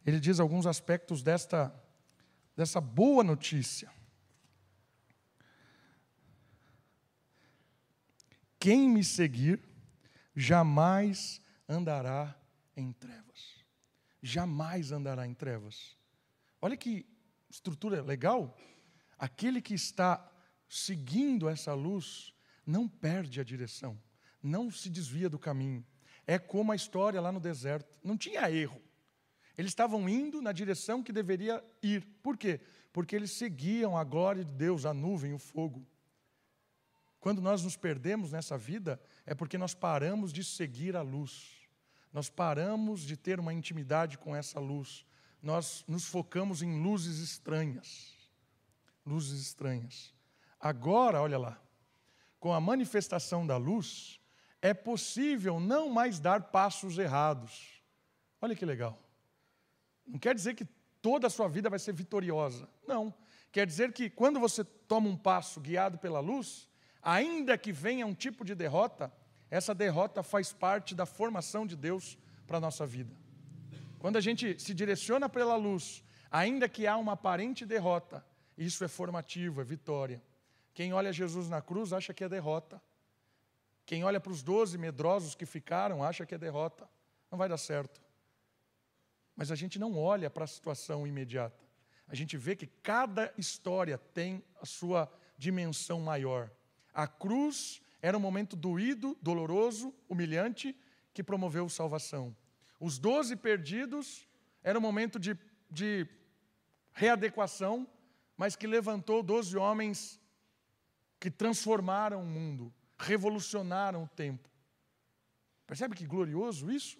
ele diz alguns aspectos desta dessa boa notícia. Quem me seguir jamais andará em trevas. Jamais andará em trevas. Olha que estrutura legal. Aquele que está seguindo essa luz não perde a direção, não se desvia do caminho. É como a história lá no deserto. Não tinha erro. Eles estavam indo na direção que deveria ir. Por quê? Porque eles seguiam a glória de Deus, a nuvem, o fogo. Quando nós nos perdemos nessa vida, é porque nós paramos de seguir a luz. Nós paramos de ter uma intimidade com essa luz. Nós nos focamos em luzes estranhas. Luzes estranhas. Agora, olha lá, com a manifestação da luz, é possível não mais dar passos errados. Olha que legal. Não quer dizer que toda a sua vida vai ser vitoriosa. Não. Quer dizer que quando você toma um passo guiado pela luz, ainda que venha um tipo de derrota, essa derrota faz parte da formação de Deus para a nossa vida. Quando a gente se direciona pela luz, ainda que há uma aparente derrota, Isso é formativo, é vitória. Quem olha Jesus na cruz acha que é derrota. Quem olha para os doze medrosos que ficaram acha que é derrota. Não vai dar certo. Mas a gente não olha para a situação imediata. A gente vê que cada história tem a sua dimensão maior. A cruz era um momento doído, doloroso, humilhante, que promoveu salvação. Os doze perdidos era um momento de, de readequação, mas que levantou doze homens que transformaram o mundo, revolucionaram o tempo. Percebe que glorioso isso?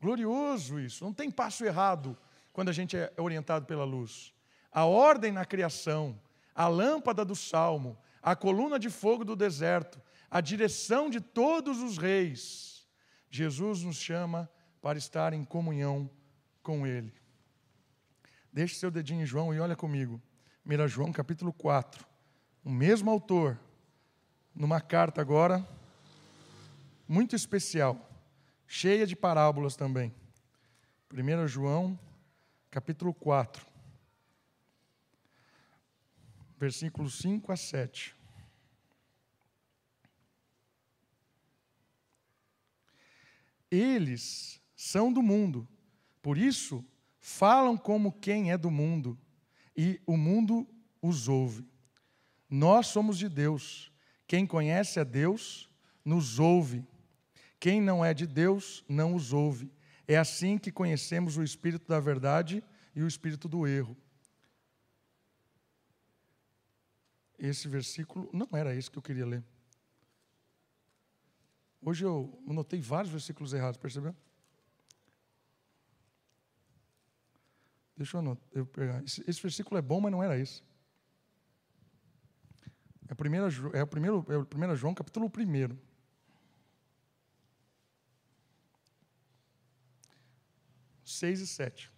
Glorioso isso. Não tem passo errado quando a gente é orientado pela luz. A ordem na criação, a lâmpada do salmo, a coluna de fogo do deserto, a direção de todos os reis. Jesus nos chama para estar em comunhão com Ele. Deixe seu dedinho em João e olha comigo. 1 João capítulo 4. O mesmo autor, numa carta agora, muito especial, cheia de parábolas também. 1 João capítulo 4. Versículos 5 a 7. Eles são do mundo, por isso falam como quem é do mundo, e o mundo os ouve. Nós somos de Deus. Quem conhece a Deus nos ouve. Quem não é de Deus não os ouve. É assim que conhecemos o espírito da verdade e o espírito do erro. Esse versículo não era esse que eu queria ler. Hoje eu notei vários versículos errados, percebeu? Deixa eu, anotar, eu pegar. Esse, esse, versículo é bom, mas não era esse. É, primeira, é, o primeiro, é o 1 João, capítulo 1. Seis e sete.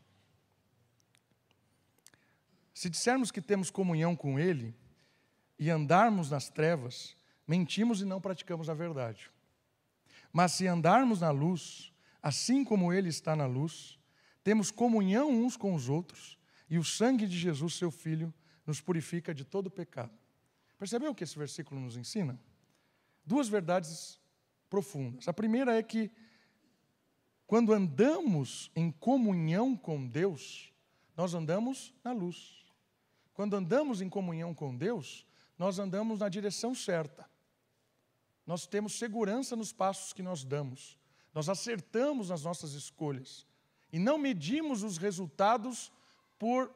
Se dissermos que temos comunhão com Ele e andarmos nas trevas, mentimos e não praticamos a verdade. Mas se andarmos na luz, assim como Ele está na luz, temos comunhão uns com os outros, e o sangue de Jesus, seu Filho, nos purifica de todo pecado. Percebeu o que esse versículo nos ensina? Duas verdades profundas. A primeira é que, quando andamos em comunhão com Deus, nós andamos na luz. Quando andamos em comunhão com Deus, nós andamos na direção certa nós temos segurança nos passos que nós damos, nós acertamos nas nossas escolhas e não medimos os resultados por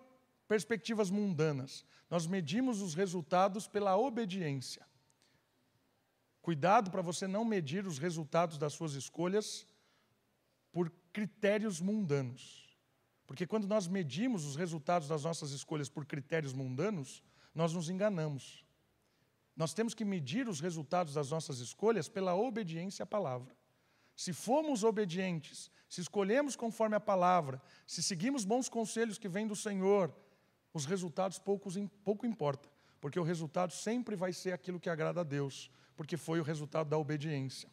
perspectivas mundanas, nós medimos os resultados pela obediência. Cuidado para você não medir os resultados das suas escolhas critérios mundanos. Porque quando nós medimos os resultados das nossas escolhas por critérios mundanos, nós nos enganamos. Nós temos que medir os resultados das nossas escolhas pela obediência à palavra. Se formos obedientes, se escolhemos conforme a palavra, se seguimos bons conselhos que vêm do Senhor, os resultados poucos, pouco importa, porque o resultado sempre vai ser aquilo que agrada a Deus, porque foi o resultado da obediência.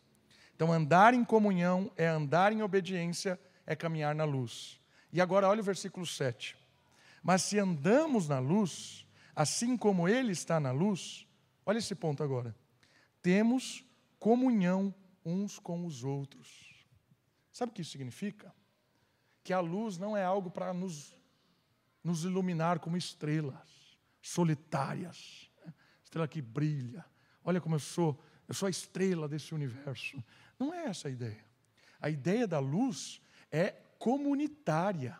Então, andar em comunhão é andar em obediência, é caminhar na luz. E agora, olha o versículo 7. Mas se andamos na luz, assim como Ele está na luz, Olha esse ponto agora. Temos comunhão uns com os outros. Sabe o que isso significa? Que a luz não é algo para nos, nos iluminar como estrelas solitárias, né? estrela que brilha. Olha como eu sou, eu sou a estrela desse universo. Não é essa a ideia. A ideia da luz é comunitária.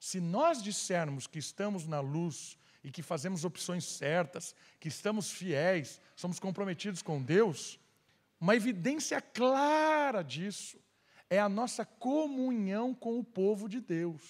Se nós dissermos que estamos na luz e que fazemos opções certas, que estamos fiéis, somos comprometidos com Deus, uma evidência clara disso é a nossa comunhão com o povo de Deus.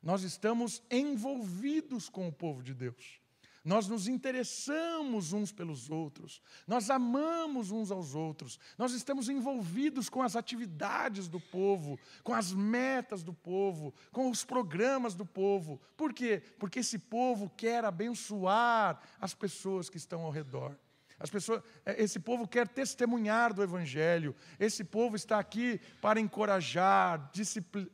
Nós estamos envolvidos com o povo de Deus nós nos interessamos uns pelos outros, nós amamos uns aos outros, nós estamos envolvidos com as atividades do povo, com as metas do povo, com os programas do povo. Por quê? Porque esse povo quer abençoar as pessoas que estão ao redor. As pessoas, é, esse povo quer testemunhar do Evangelho. Esse povo está aqui para encorajar,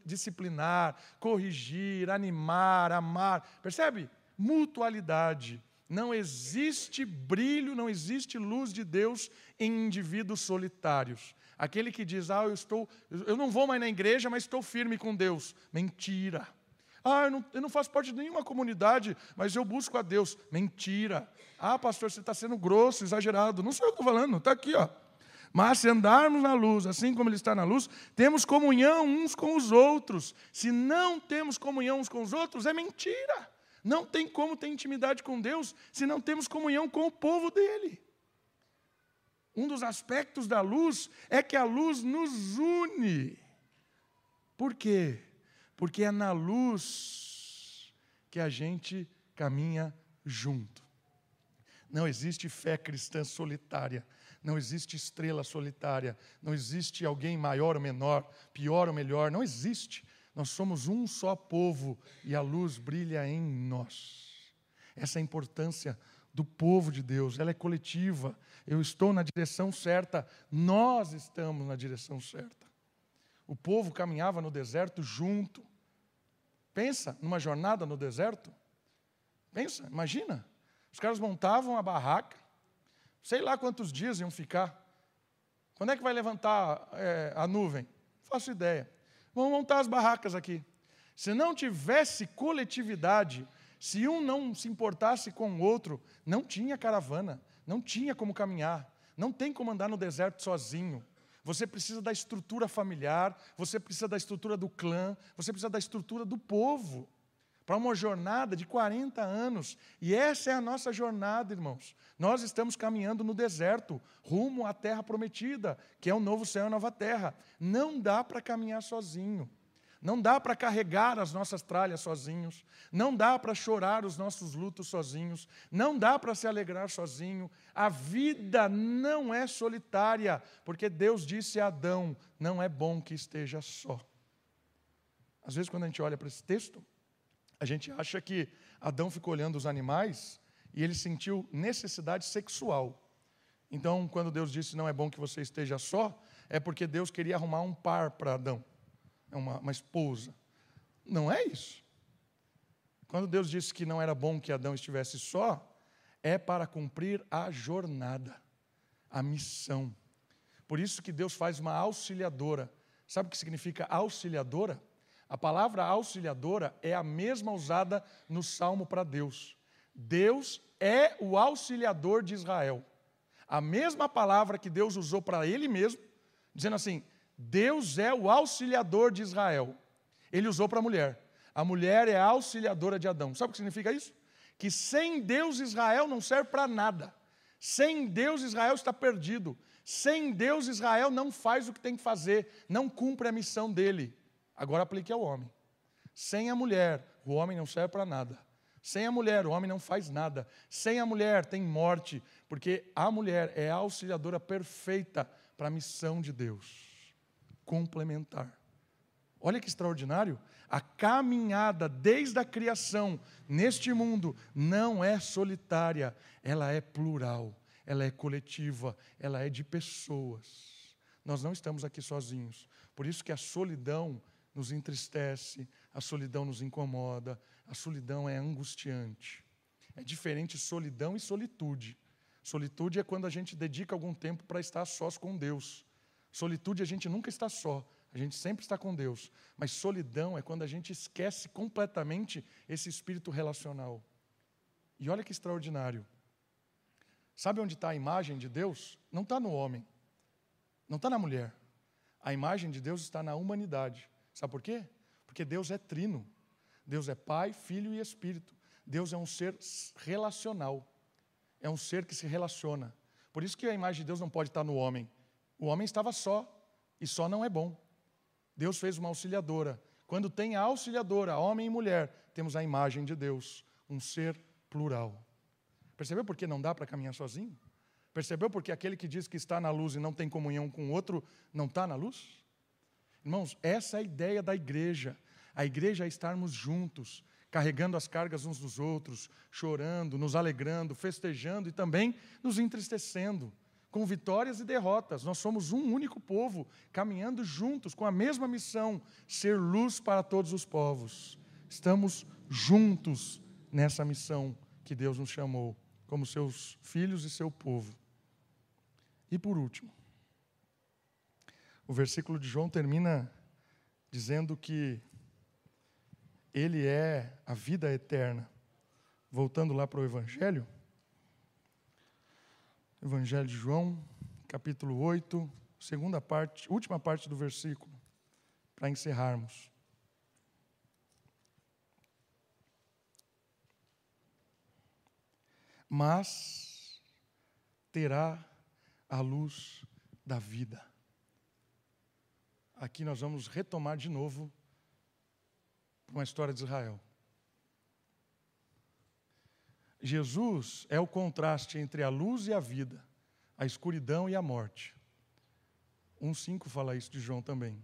disciplinar, corrigir, animar, amar. Percebe? Mutualidade. Não existe brilho, não existe luz de Deus em indivíduos solitários. Aquele que diz, ah, eu estou, eu não vou mais na igreja, mas estou firme com Deus. Mentira. Ah, eu não, eu não faço parte de nenhuma comunidade, mas eu busco a Deus. Mentira. Ah, pastor, você está sendo grosso, exagerado. Não sou eu que estou falando, está aqui, ó. Mas se andarmos na luz, assim como Ele está na luz, temos comunhão uns com os outros. Se não temos comunhão uns com os outros, é mentira. Não tem como ter intimidade com Deus se não temos comunhão com o povo dele. Um dos aspectos da luz é que a luz nos une. Por quê? Porque é na luz que a gente caminha junto. Não existe fé cristã solitária, não existe estrela solitária, não existe alguém maior ou menor, pior ou melhor, não existe. Nós somos um só povo e a luz brilha em nós. Essa é a importância do povo de Deus, ela é coletiva. Eu estou na direção certa, nós estamos na direção certa. O povo caminhava no deserto junto. Pensa numa jornada no deserto. Pensa, imagina. Os caras montavam a barraca, sei lá quantos dias iam ficar. Quando é que vai levantar é, a nuvem? Faço ideia. Vamos montar as barracas aqui. Se não tivesse coletividade, se um não se importasse com o outro, não tinha caravana, não tinha como caminhar, não tem como andar no deserto sozinho. Você precisa da estrutura familiar, você precisa da estrutura do clã, você precisa da estrutura do povo para uma jornada de 40 anos. E essa é a nossa jornada, irmãos. Nós estamos caminhando no deserto, rumo à terra prometida, que é o novo céu e a nova terra. Não dá para caminhar sozinho. Não dá para carregar as nossas tralhas sozinhos, não dá para chorar os nossos lutos sozinhos, não dá para se alegrar sozinho. A vida não é solitária, porque Deus disse a Adão: não é bom que esteja só. Às vezes, quando a gente olha para esse texto, a gente acha que Adão ficou olhando os animais e ele sentiu necessidade sexual. Então, quando Deus disse não é bom que você esteja só, é porque Deus queria arrumar um par para Adão, uma, uma esposa. Não é isso. Quando Deus disse que não era bom que Adão estivesse só, é para cumprir a jornada, a missão. Por isso que Deus faz uma auxiliadora. Sabe o que significa auxiliadora? A palavra auxiliadora é a mesma usada no Salmo para Deus. Deus é o auxiliador de Israel. A mesma palavra que Deus usou para ele mesmo, dizendo assim: Deus é o auxiliador de Israel. Ele usou para a mulher. A mulher é a auxiliadora de Adão. Sabe o que significa isso? Que sem Deus Israel não serve para nada. Sem Deus Israel está perdido. Sem Deus Israel não faz o que tem que fazer, não cumpre a missão dele. Agora aplique ao homem. Sem a mulher, o homem não serve para nada. Sem a mulher, o homem não faz nada. Sem a mulher, tem morte, porque a mulher é a auxiliadora perfeita para a missão de Deus complementar. Olha que extraordinário. A caminhada desde a criação neste mundo não é solitária, ela é plural, ela é coletiva, ela é de pessoas. Nós não estamos aqui sozinhos. Por isso que a solidão nos entristece, a solidão nos incomoda, a solidão é angustiante. É diferente solidão e solitude. Solitude é quando a gente dedica algum tempo para estar sós com Deus. Solitude a gente nunca está só, a gente sempre está com Deus. Mas solidão é quando a gente esquece completamente esse espírito relacional. E olha que extraordinário. Sabe onde está a imagem de Deus? Não está no homem, não está na mulher. A imagem de Deus está na humanidade. Sabe por quê? Porque Deus é trino. Deus é Pai, Filho e Espírito. Deus é um ser relacional. É um ser que se relaciona. Por isso que a imagem de Deus não pode estar no homem. O homem estava só, e só não é bom. Deus fez uma auxiliadora. Quando tem a auxiliadora, homem e mulher, temos a imagem de Deus, um ser plural. Percebeu por que não dá para caminhar sozinho? Percebeu porque aquele que diz que está na luz e não tem comunhão com o outro não está na luz? Irmãos, essa é a ideia da igreja. A igreja é estarmos juntos, carregando as cargas uns dos outros, chorando, nos alegrando, festejando e também nos entristecendo, com vitórias e derrotas. Nós somos um único povo, caminhando juntos, com a mesma missão: ser luz para todos os povos. Estamos juntos nessa missão que Deus nos chamou, como seus filhos e seu povo. E por último, o versículo de João termina dizendo que ele é a vida eterna. Voltando lá para o Evangelho, Evangelho de João, capítulo 8, segunda parte, última parte do versículo, para encerrarmos. Mas terá a luz da vida. Aqui nós vamos retomar de novo uma história de Israel. Jesus é o contraste entre a luz e a vida, a escuridão e a morte. 1,5 fala isso de João também.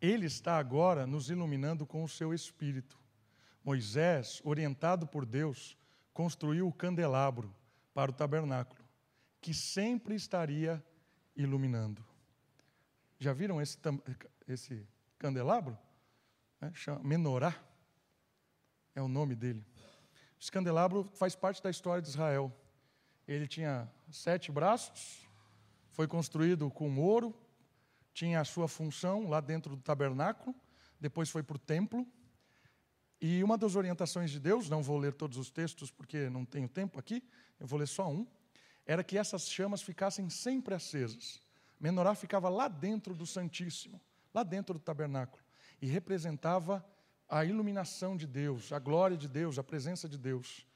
Ele está agora nos iluminando com o seu espírito. Moisés, orientado por Deus, construiu o candelabro para o tabernáculo, que sempre estaria iluminando. Já viram esse, esse candelabro? É, Menorá, é o nome dele. Esse candelabro faz parte da história de Israel. Ele tinha sete braços, foi construído com ouro, tinha a sua função lá dentro do tabernáculo, depois foi para o templo. E uma das orientações de Deus, não vou ler todos os textos porque não tenho tempo aqui, eu vou ler só um, era que essas chamas ficassem sempre acesas. Menorá ficava lá dentro do Santíssimo, lá dentro do tabernáculo, e representava a iluminação de Deus, a glória de Deus, a presença de Deus.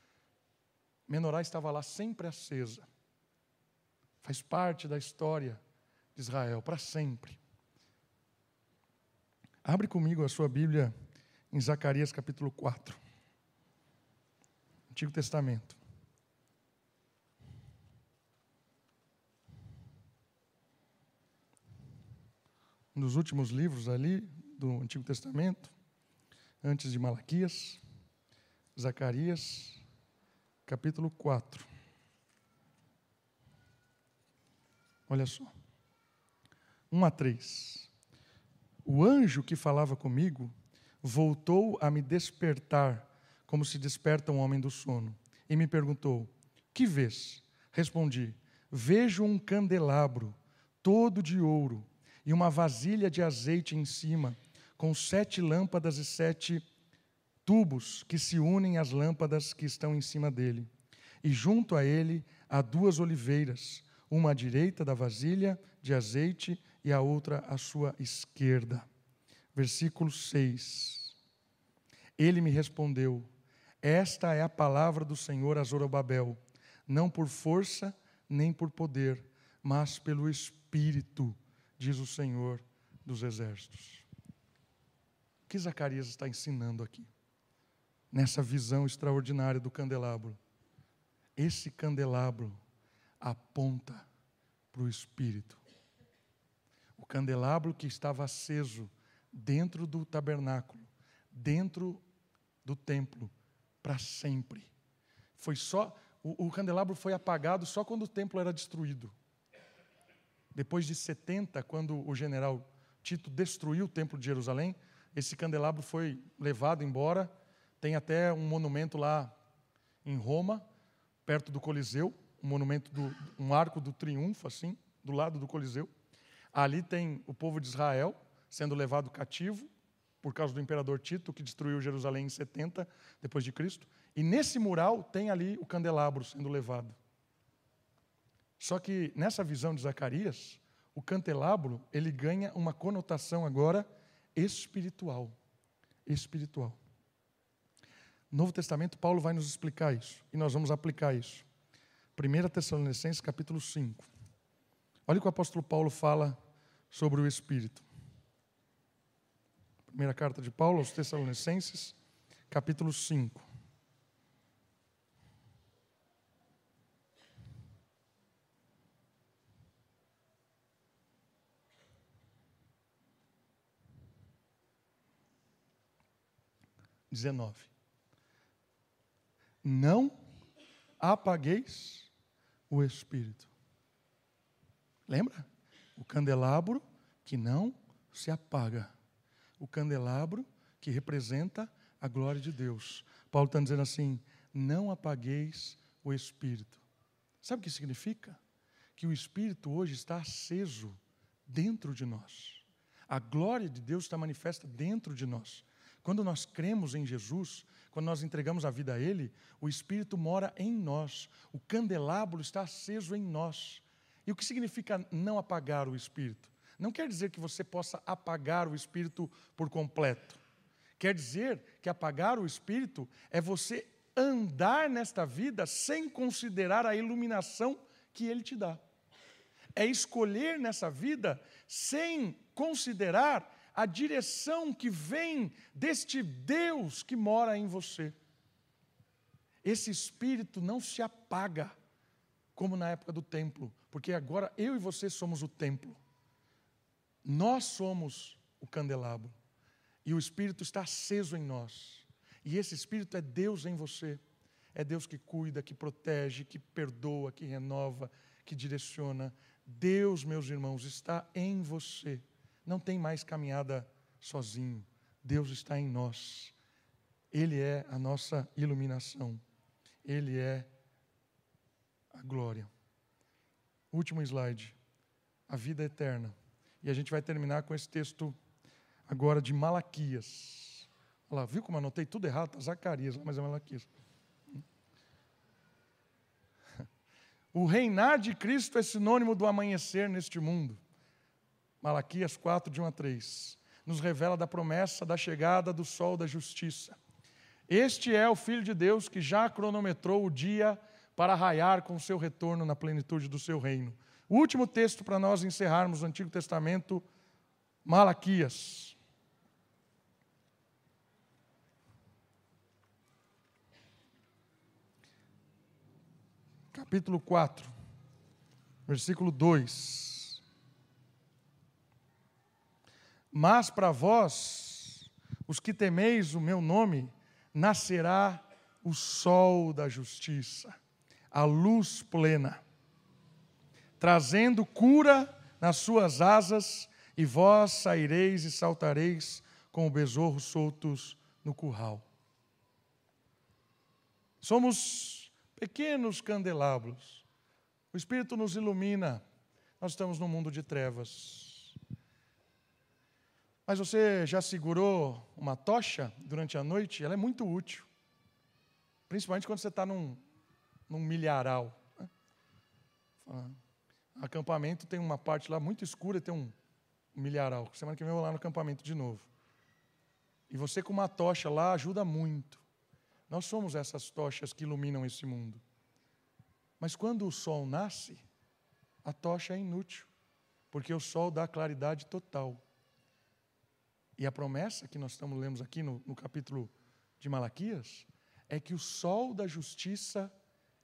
Menorá estava lá sempre acesa. Faz parte da história de Israel para sempre. Abre comigo a sua Bíblia em Zacarias capítulo 4. Antigo Testamento. Dos últimos livros ali do Antigo Testamento, antes de Malaquias, Zacarias, capítulo 4. Olha só. 1 a 3. O anjo que falava comigo voltou a me despertar, como se desperta um homem do sono, e me perguntou: Que vês? Respondi: Vejo um candelabro, todo de ouro, e uma vasilha de azeite em cima, com sete lâmpadas e sete tubos que se unem às lâmpadas que estão em cima dele. E junto a ele há duas oliveiras, uma à direita da vasilha de azeite e a outra à sua esquerda versículo 6. Ele me respondeu: Esta é a palavra do Senhor a Zorobabel, não por força nem por poder, mas pelo Espírito, diz o Senhor dos Exércitos. O que Zacarias está ensinando aqui? Nessa visão extraordinária do candelabro. Esse candelabro aponta para o Espírito. O candelabro que estava aceso dentro do tabernáculo, dentro do templo, para sempre. Foi só o, o, candelabro foi apagado só quando o templo era destruído. Depois de 70, quando o general Tito destruiu o templo de Jerusalém, esse candelabro foi levado embora. Tem até um monumento lá em Roma, perto do Coliseu, um monumento do um arco do triunfo assim, do lado do Coliseu. Ali tem o povo de Israel sendo levado cativo por causa do imperador Tito, que destruiu Jerusalém em 70 depois de Cristo. E nesse mural tem ali o candelabro sendo levado. Só que nessa visão de Zacarias, o candelabro, ele ganha uma conotação agora espiritual. Espiritual. No Novo Testamento, Paulo vai nos explicar isso, e nós vamos aplicar isso. 1 Tessalonicenses, capítulo 5. Olha o que o apóstolo Paulo fala sobre o Espírito. Primeira carta de Paulo aos Tessalonicenses, capítulo 5. Dezenove. Não apagueis o espírito. Lembra? O candelabro que não se apaga o candelabro que representa a glória de Deus. Paulo está dizendo assim: não apagueis o espírito. Sabe o que significa? Que o espírito hoje está aceso dentro de nós. A glória de Deus está manifesta dentro de nós. Quando nós cremos em Jesus, quando nós entregamos a vida a Ele, o Espírito mora em nós, o candelabro está aceso em nós. E o que significa não apagar o Espírito? Não quer dizer que você possa apagar o Espírito por completo. Quer dizer que apagar o Espírito é você andar nesta vida sem considerar a iluminação que Ele te dá. É escolher nessa vida sem considerar a direção que vem deste Deus que mora em você. Esse espírito não se apaga, como na época do templo, porque agora eu e você somos o templo. Nós somos o candelabro. E o espírito está aceso em nós. E esse espírito é Deus em você. É Deus que cuida, que protege, que perdoa, que renova, que direciona. Deus, meus irmãos, está em você não tem mais caminhada sozinho. Deus está em nós. Ele é a nossa iluminação. Ele é a glória. Último slide. A vida eterna. E a gente vai terminar com esse texto agora de Malaquias. Olha lá, viu como anotei tudo errado? Tá Zacarias, mas é Malaquias. O reinar de Cristo é sinônimo do amanhecer neste mundo. Malaquias 4, de 1 a 3, nos revela da promessa da chegada do sol da justiça. Este é o Filho de Deus que já cronometrou o dia para raiar com seu retorno na plenitude do seu reino. O último texto para nós encerrarmos o Antigo Testamento, Malaquias. Capítulo 4, versículo 2. Mas para vós, os que temeis o meu nome, nascerá o sol da justiça, a luz plena, trazendo cura nas suas asas, e vós saireis e saltareis com o besouro soltos no curral. Somos pequenos candelabros. O Espírito nos ilumina. Nós estamos num mundo de trevas. Mas você já segurou uma tocha durante a noite? Ela é muito útil. Principalmente quando você está num, num milharal. Né? Acampamento tem uma parte lá muito escura, tem um milharal. Semana que vem eu vou lá no acampamento de novo. E você com uma tocha lá ajuda muito. Nós somos essas tochas que iluminam esse mundo. Mas quando o sol nasce, a tocha é inútil, porque o sol dá claridade total. E a promessa que nós estamos lemos aqui no, no capítulo de Malaquias é que o sol da justiça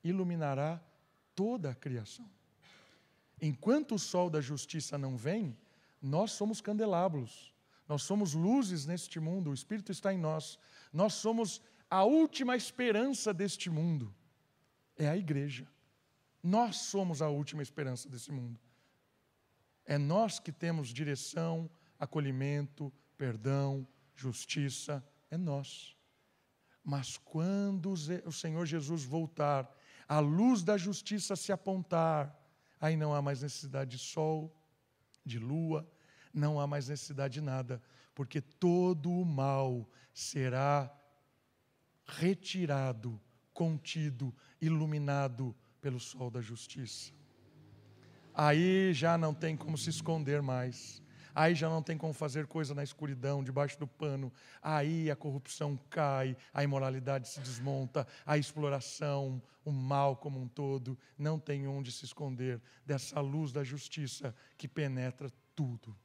iluminará toda a criação. Enquanto o sol da justiça não vem, nós somos candelabros, nós somos luzes neste mundo, o Espírito está em nós, nós somos a última esperança deste mundo, é a igreja. Nós somos a última esperança desse mundo. É nós que temos direção, acolhimento, perdão, justiça, é nós. Mas quando o Senhor Jesus voltar, a luz da justiça se apontar, aí não há mais necessidade de sol, de lua, não há mais necessidade de nada, porque todo o mal será retirado, contido, iluminado pelo sol da justiça. Aí já não tem como se esconder mais aí já não tem como fazer coisa na escuridão, debaixo do pano, aí a corrupção cai, a imoralidade se desmonta, a exploração, o mal como um todo, não tem onde se esconder dessa luz da justiça que penetra tudo.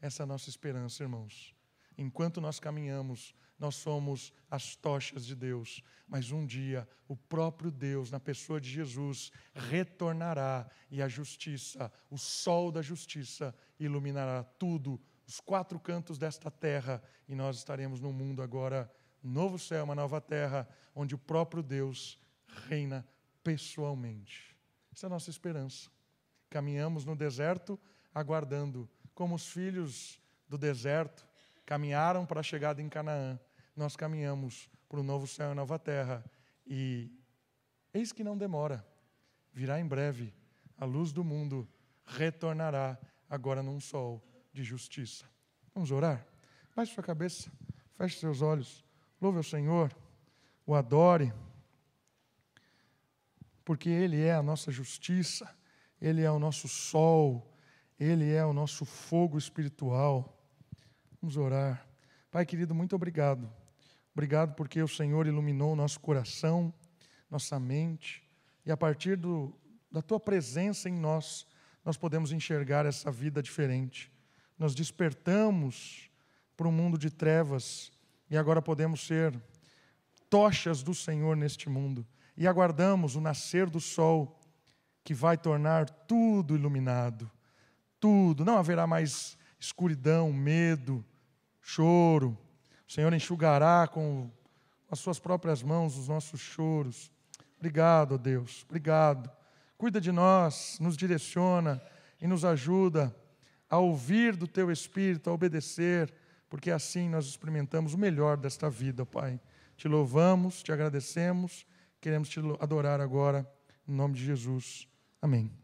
Essa é a nossa esperança, irmãos. Enquanto nós caminhamos, nós somos as tochas de Deus, mas um dia o próprio Deus, na pessoa de Jesus, retornará e a justiça, o sol da justiça, iluminará tudo, os quatro cantos desta terra, e nós estaremos num mundo agora, novo céu, uma nova terra, onde o próprio Deus reina pessoalmente. Essa é a nossa esperança. Caminhamos no deserto, aguardando, como os filhos do deserto caminharam para a chegada em Canaã nós caminhamos para o novo céu e nova terra. E eis que não demora, virá em breve, a luz do mundo retornará agora num sol de justiça. Vamos orar? Baixe sua cabeça, feche seus olhos, louve ao Senhor, o adore, porque Ele é a nossa justiça, Ele é o nosso sol, Ele é o nosso fogo espiritual. Vamos orar. Pai querido, muito obrigado. Obrigado porque o Senhor iluminou nosso coração, nossa mente, e a partir do, da tua presença em nós, nós podemos enxergar essa vida diferente. Nós despertamos para um mundo de trevas e agora podemos ser tochas do Senhor neste mundo e aguardamos o nascer do sol que vai tornar tudo iluminado. Tudo, não haverá mais escuridão, medo, choro. O Senhor enxugará com as suas próprias mãos os nossos choros. Obrigado, Deus. Obrigado cuida de nós, nos direciona e nos ajuda a ouvir do teu espírito, a obedecer, porque assim nós experimentamos o melhor desta vida, Pai. Te louvamos, te agradecemos, queremos te adorar agora, em nome de Jesus. Amém.